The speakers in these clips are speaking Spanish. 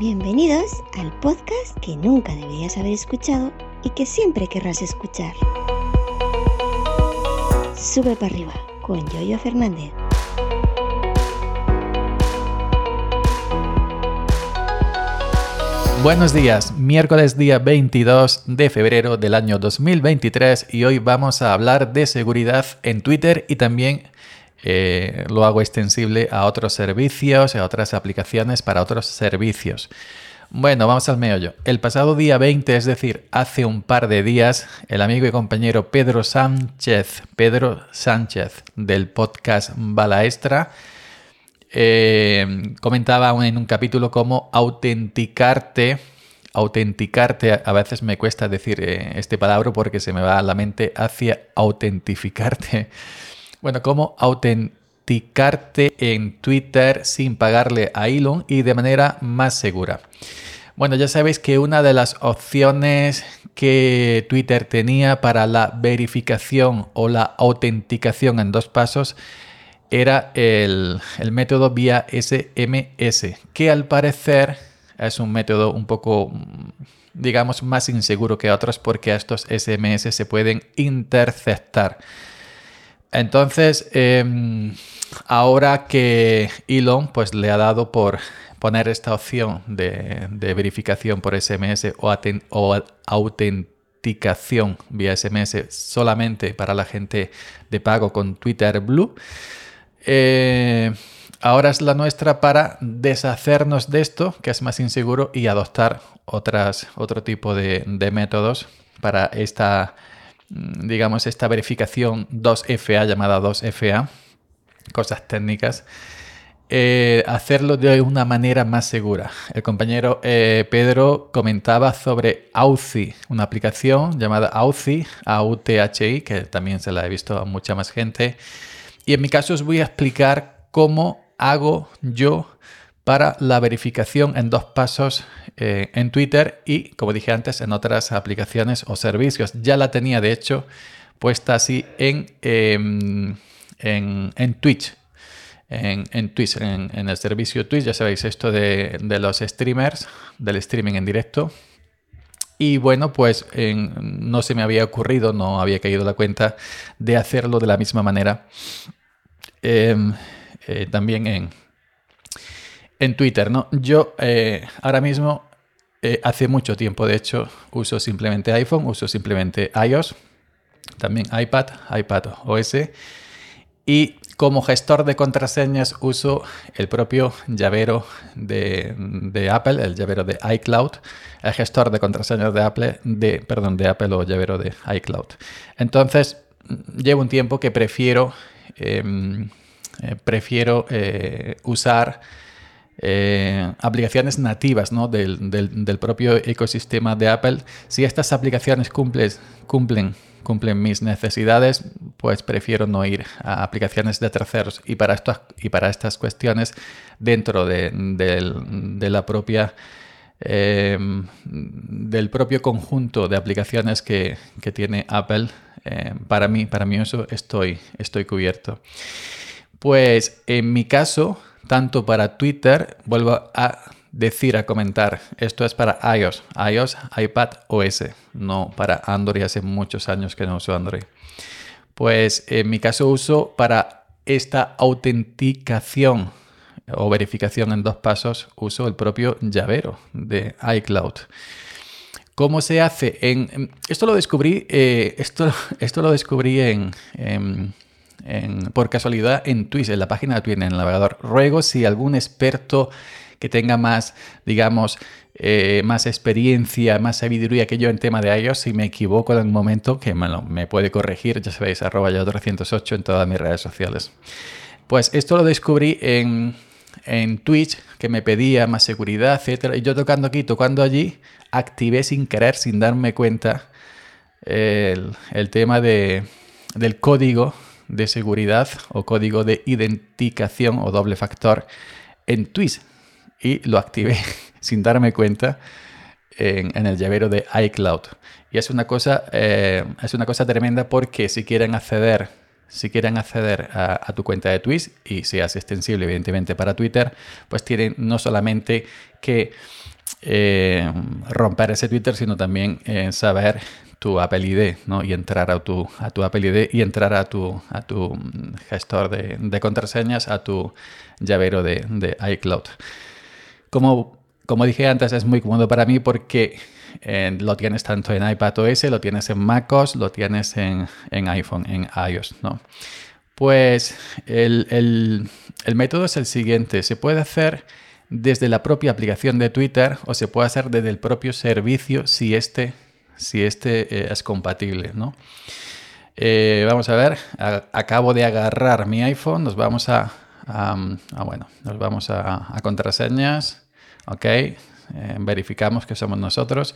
Bienvenidos al podcast que nunca deberías haber escuchado y que siempre querrás escuchar. Sube para arriba con Yoyo Fernández. Buenos días, miércoles día 22 de febrero del año 2023 y hoy vamos a hablar de seguridad en Twitter y también eh, lo hago extensible a otros servicios, a otras aplicaciones para otros servicios. Bueno, vamos al meollo. El pasado día 20, es decir, hace un par de días, el amigo y compañero Pedro Sánchez, Pedro Sánchez del podcast Balaestra, eh, comentaba en un capítulo cómo autenticarte, autenticarte, a veces me cuesta decir eh, este palabra porque se me va a la mente hacia autentificarte. Bueno, cómo autenticarte en Twitter sin pagarle a Elon y de manera más segura. Bueno, ya sabéis que una de las opciones que Twitter tenía para la verificación o la autenticación en dos pasos era el, método vía SMS, que al parecer es un método un poco, digamos, más inseguro que otros porque estos SMS se pueden interceptar. Entonces, em, ahora que Elon pues, le ha dado por poner esta opción de, verificación por SMS o, autenticación vía SMS solamente para la gente de pago con Twitter Blue, eh, ahora es la nuestra para deshacernos de esto, que es más inseguro, y adoptar otras, otro tipo de, métodos para esta, digamos, esta verificación 2FA llamada 2FA, cosas técnicas. Eh, hacerlo de una manera más segura. El compañero eh, Pedro comentaba sobre Authy, una aplicación llamada Authy, AUTHI, que también se la he visto a mucha más gente, y en mi caso os voy a explicar cómo hago yo para la verificación en dos pasos eh, en Twitter y, como dije antes, en otras aplicaciones o servicios. Ya la tenía, de hecho, puesta así en, em, en, Twitch. En, Twitch, en, el servicio Twitch, ya sabéis esto de, los streamers, del streaming en directo. Y bueno, pues no se me había ocurrido, no había caído la cuenta de hacerlo de la misma manera em, eh, también en, en Twitter, ¿no? Yo eh, ahora mismo, eh, hace mucho tiempo de hecho, uso simplemente iPhone, uso simplemente iOS, también iPad, iPad OS. Y como gestor de contraseñas uso el propio llavero de, Apple, el llavero de iCloud, el gestor de contraseñas de Apple, de, perdón, de Apple o llavero de iCloud. Entonces, llevo un tiempo que prefiero, em, eh, prefiero usar eh, aplicaciones nativas ¿no? del, propio ecosistema de Apple. Si estas aplicaciones cumplen, mis necesidades, pues prefiero no ir a aplicaciones de terceros. Y para, y para estas cuestiones, dentro de, la propia... Em, del propio conjunto de aplicaciones que, tiene Apple, em, para mí, para mí eso estoy, estoy cubierto. Pues en mi caso, tanto para Twitter, vuelvo a decir, a comentar, esto es para iOS, iOS, iPad OS, no para Android, hace muchos años que no uso Android. Pues en mi caso uso para esta autenticación o verificación en dos pasos, uso el propio llavero de iCloud. ¿Cómo se hace? En, esto lo descubrí, eh, esto, esto lo descubrí en, por casualidad en Twitch, en la página de Twitch, en el navegador. Ruego si algún experto que tenga más, digamos, eh, más experiencia, más sabiduría que yo en tema de iOS, si me equivoco en un momento, que me puede corregir, ya sabéis, arroba ya 308 en todas mis redes sociales. Pues esto lo descubrí en, en Twitch, que me pedía más seguridad, etcétera, y yo tocando aquí, tocando allí, activé sin querer, sin darme cuenta, el, el tema de, del código de seguridad o código de identificación o doble factor en Twitch y lo activé sin darme cuenta en, el llavero de iCloud. Y es una cosa, eh, es una cosa tremenda porque si quieren acceder, si quieren acceder a, tu cuenta de Twitch y si es extensible evidentemente para Twitter, pues tienen no solamente que eh, romper ese Twitter, sino también eh, saber tu Apple ID, ¿no? Y entrar a tu, a tu Apple ID y entrar a tu, a tu mm, gestor de, contraseñas, a tu llavero de, de iCloud. Como, como dije antes, es muy cómodo para mí porque eh, lo tienes tanto en iPad OS, lo tienes en MacOS, lo tienes en, iPhone, en iOS, ¿no? Pues el, el método es el siguiente. Se puede hacer desde la propia aplicación de Twitter o se puede hacer desde el propio servicio si este si este eh, es compatible, ¿no? Eh, vamos a ver, acabo de agarrar mi iPhone, nos vamos a, bueno, nos vamos a, contraseñas, ok, eh, verificamos que somos nosotros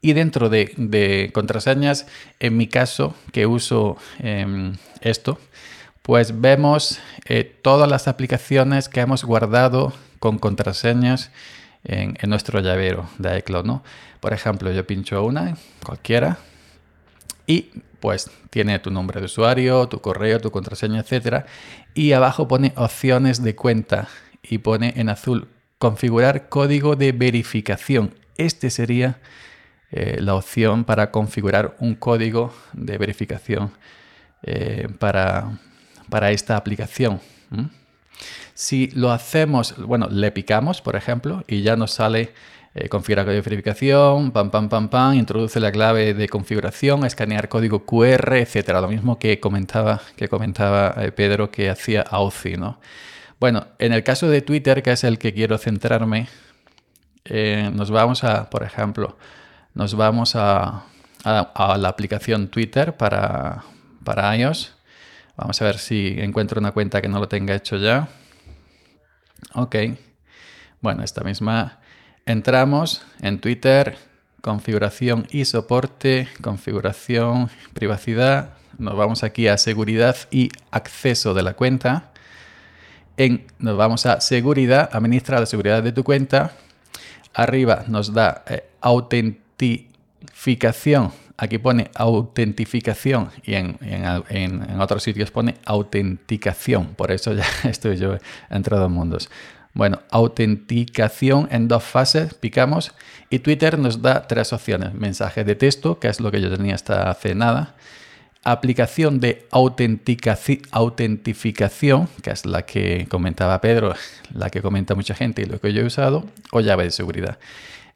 y dentro de, contraseñas, en mi caso que uso em, esto, pues vemos todas las aplicaciones que hemos guardado con contraseñas en, nuestro llavero de iCloud, ¿no? Por ejemplo, yo pincho una, cualquiera, y pues tiene tu nombre de usuario, tu correo, tu contraseña, etcétera, y abajo pone opciones de cuenta y pone en azul configurar código de verificación. Este sería eh, la opción para configurar un código de verificación eh, para, para, esta aplicación. Si lo hacemos, bueno, le picamos, por ejemplo, y ya nos sale eh, configurar código de verificación, pam, pam, pam, pam, introduce la clave de configuración, escanear código QR, etcétera. Lo mismo que comentaba, que comentaba eh, Pedro que hacía Authy, ¿no? Bueno, en el caso de Twitter, que es el que quiero centrarme, eh, nos vamos a, por ejemplo, nos vamos a, a, la aplicación Twitter para, para iOS. Vamos a ver si encuentro una cuenta que no lo tenga hecho ya. Ok. Bueno, esta misma. Entramos en Twitter, configuración y soporte, configuración, privacidad. Nos vamos aquí a seguridad y acceso de la cuenta. En, nos vamos a seguridad, administra la seguridad de tu cuenta. Arriba nos da eh, autentificación. Aquí pone autentificación y en, en, otros sitios pone autenticación. Por eso ya estoy yo entre dos mundos. Bueno, autenticación en dos fases, picamos y Twitter nos da tres opciones. Mensaje de texto, que es lo que yo tenía hasta hace nada. Aplicación de autentificación, que es la que comentaba Pedro, la que comenta mucha gente y lo que yo he usado, o llave de seguridad.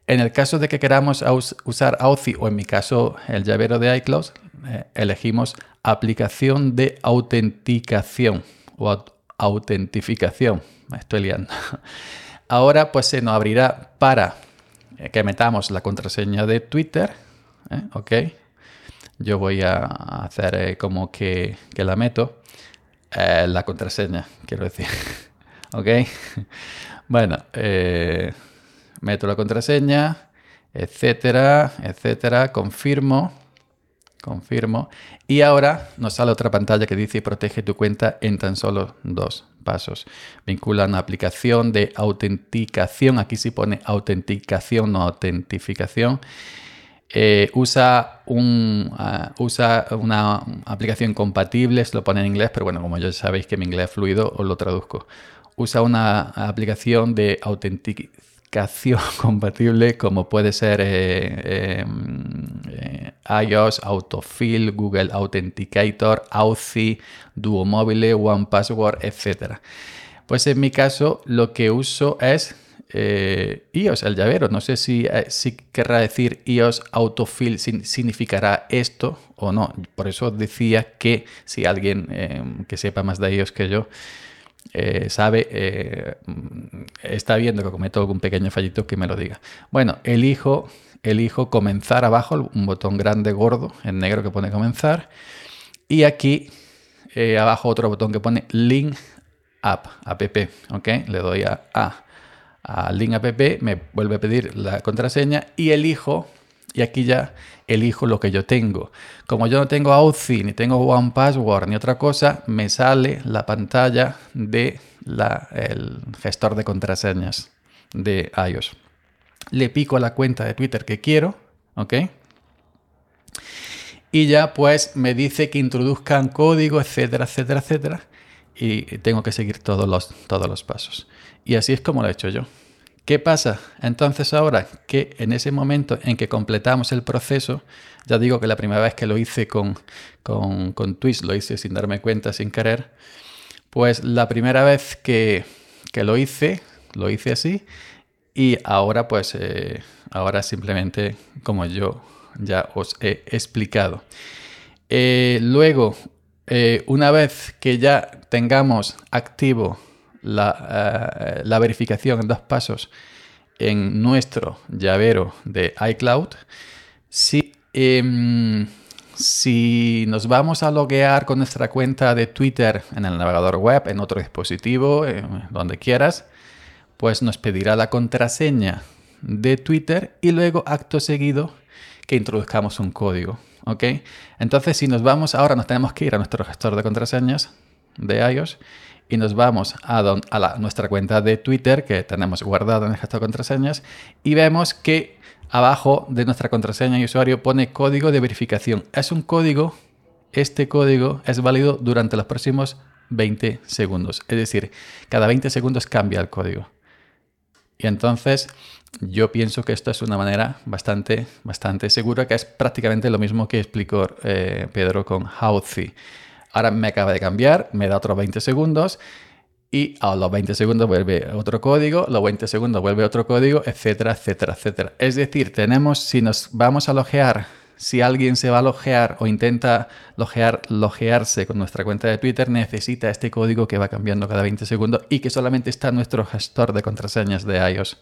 En el caso de que queramos usar Authy o en mi caso el llavero de iCloud, eh, elegimos aplicación de autenticación o autentificación. Me estoy liando. Ahora pues se nos abrirá para eh, que metamos la contraseña de Twitter. ¿eh? Ok. Yo voy a hacer como que, que, la meto. la contraseña, quiero decir. ok. Bueno, meto la contraseña, etcétera, etcétera, confirmo, confirmo. Y ahora nos sale otra pantalla que dice protege tu cuenta en tan solo dos pasos. Vincula una aplicación de autenticación, aquí sí pone autenticación, no autentificación. Eh, usa, un, ah, usa una aplicación compatible, se lo pone en inglés, pero bueno, como ya sabéis que mi inglés es fluido, os lo traduzco. Usa una aplicación de autenticación compatible como puede ser eh, em, eh, iOS, Autofill, Google Authenticator, Authy, Duo Mobile, One Password, etc. Pues en mi caso lo que uso es eh, iOS, el llavero. No sé si, querrá decir iOS Autofill significará esto o no. Por eso decía que si alguien que sepa más de iOS que yo eh, sabe, eh, está viendo que cometo algún pequeño fallito, que me lo diga. Bueno, elijo, elijo comenzar abajo, un botón grande gordo en negro que pone comenzar. Y aquí eh, abajo otro botón que pone link app, app, ¿ok? Le doy a, a, a link app, me vuelve a pedir la contraseña y elijo y aquí ya elijo lo que yo tengo. Como yo no tengo Authy, ni tengo One Password, ni otra cosa, me sale la pantalla del el gestor de contraseñas de iOS. Le pico a la cuenta de Twitter que quiero, ¿ok? y ya pues me dice que introduzcan código, etcétera, etcétera, etcétera. Y tengo que seguir todos los, todos los pasos. Y así es como lo he hecho yo. ¿Qué pasa? Entonces ahora que en ese momento en que completamos el proceso, ya digo que la primera vez que lo hice con, con, con lo hice sin darme cuenta, sin querer, pues la primera vez que, que lo hice, lo hice así y ahora pues eh, ahora simplemente como yo ya os he explicado. Eh, luego, eh, una vez que ya tengamos activo la, la, verificación en dos pasos en nuestro llavero de iCloud, si, em, si nos vamos a loguear con nuestra cuenta de Twitter en el navegador web, en otro dispositivo, donde quieras, pues nos pedirá la contraseña de Twitter y luego acto seguido que introduzcamos un código. ¿ok? Entonces, si nos vamos, ahora nos tenemos que ir a nuestro gestor de contraseñas de iOS y nos vamos a, a nuestra cuenta de Twitter que tenemos guardada en el gestor de contraseñas y vemos que abajo de nuestra contraseña y usuario pone código de verificación. Es un código, este código es válido durante los próximos 20 segundos. Es decir, cada 20 segundos cambia el código. Y entonces yo pienso que esto es una manera bastante, bastante segura, que es prácticamente lo mismo que explicó eh, Pedro con Hauzi. Ahora me acaba de cambiar, me da otros 20 segundos y a los 20 segundos vuelve otro código, los 20 segundos vuelve otro código, etcétera, etcétera, etcétera. Es decir, tenemos, si nos vamos a logear si alguien se va a logear o intenta logear, logearse con nuestra cuenta de Twitter, necesita este código que va cambiando cada 20 segundos y que solamente está en nuestro gestor de contraseñas de iOS,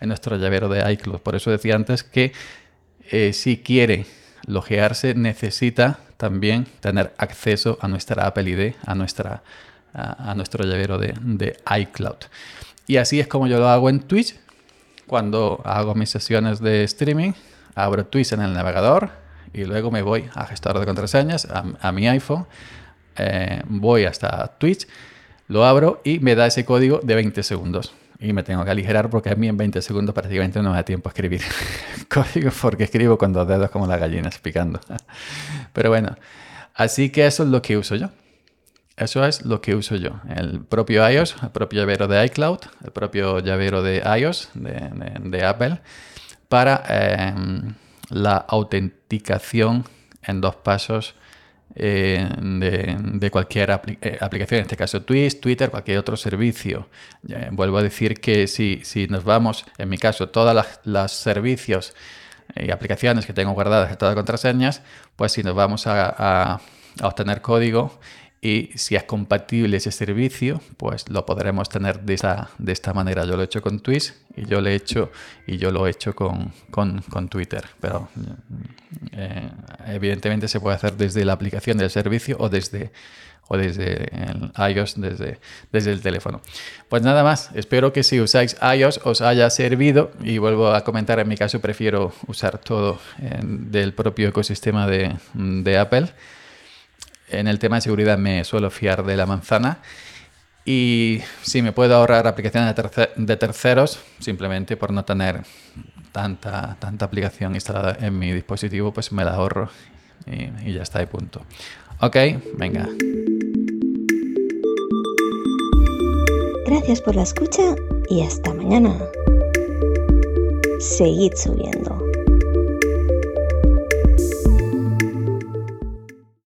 en nuestro llavero de iCloud. Por eso decía antes que eh, si quiere logearse, necesita también tener acceso a nuestra Apple ID, a, nuestra, a, nuestro llavero de, de iCloud. Y así es como yo lo hago en Twitch. Cuando hago mis sesiones de streaming, abro Twitch en el navegador y luego me voy a gestor de contraseñas, a, mi iPhone, eh, voy hasta Twitch, lo abro y me da ese código de 20 segundos. Y me tengo que aligerar porque a mí en 20 segundos prácticamente no me da tiempo a escribir código porque escribo con dos dedos como las gallinas picando. Pero bueno, así que eso es lo que uso yo. Eso es lo que uso yo. El propio iOS, el propio llavero de iCloud, el propio llavero de iOS, de Apple para em, la autenticación en dos pasos eh, de, cualquier eh, aplicación, en este caso Twitch, Twitter, cualquier otro servicio. vuelvo a decir que si, si, nos vamos, en mi caso, todos los servicios y aplicaciones que tengo guardadas, todas las contraseñas, pues si nos vamos a obtener código y si es compatible ese servicio, pues lo podremos tener de esta, de esta manera. Yo lo he hecho con Twitch y yo lo he hecho, y yo lo he hecho con, con, Twitter. Pero eh, evidentemente se puede hacer desde la aplicación del servicio o desde, o desde iOS, desde, desde el teléfono. Pues nada más, espero que si usáis iOS os haya servido y vuelvo a comentar, en mi caso prefiero usar todo del propio ecosistema de, de Apple. En el tema de seguridad me suelo fiar de la manzana. Y si me puedo ahorrar aplicaciones de, terceros, simplemente por no tener tanta, tanta aplicación instalada en mi dispositivo, pues me la ahorro y, y ya está, de punto. Ok, venga. Gracias por la escucha y hasta mañana. Seguid subiendo.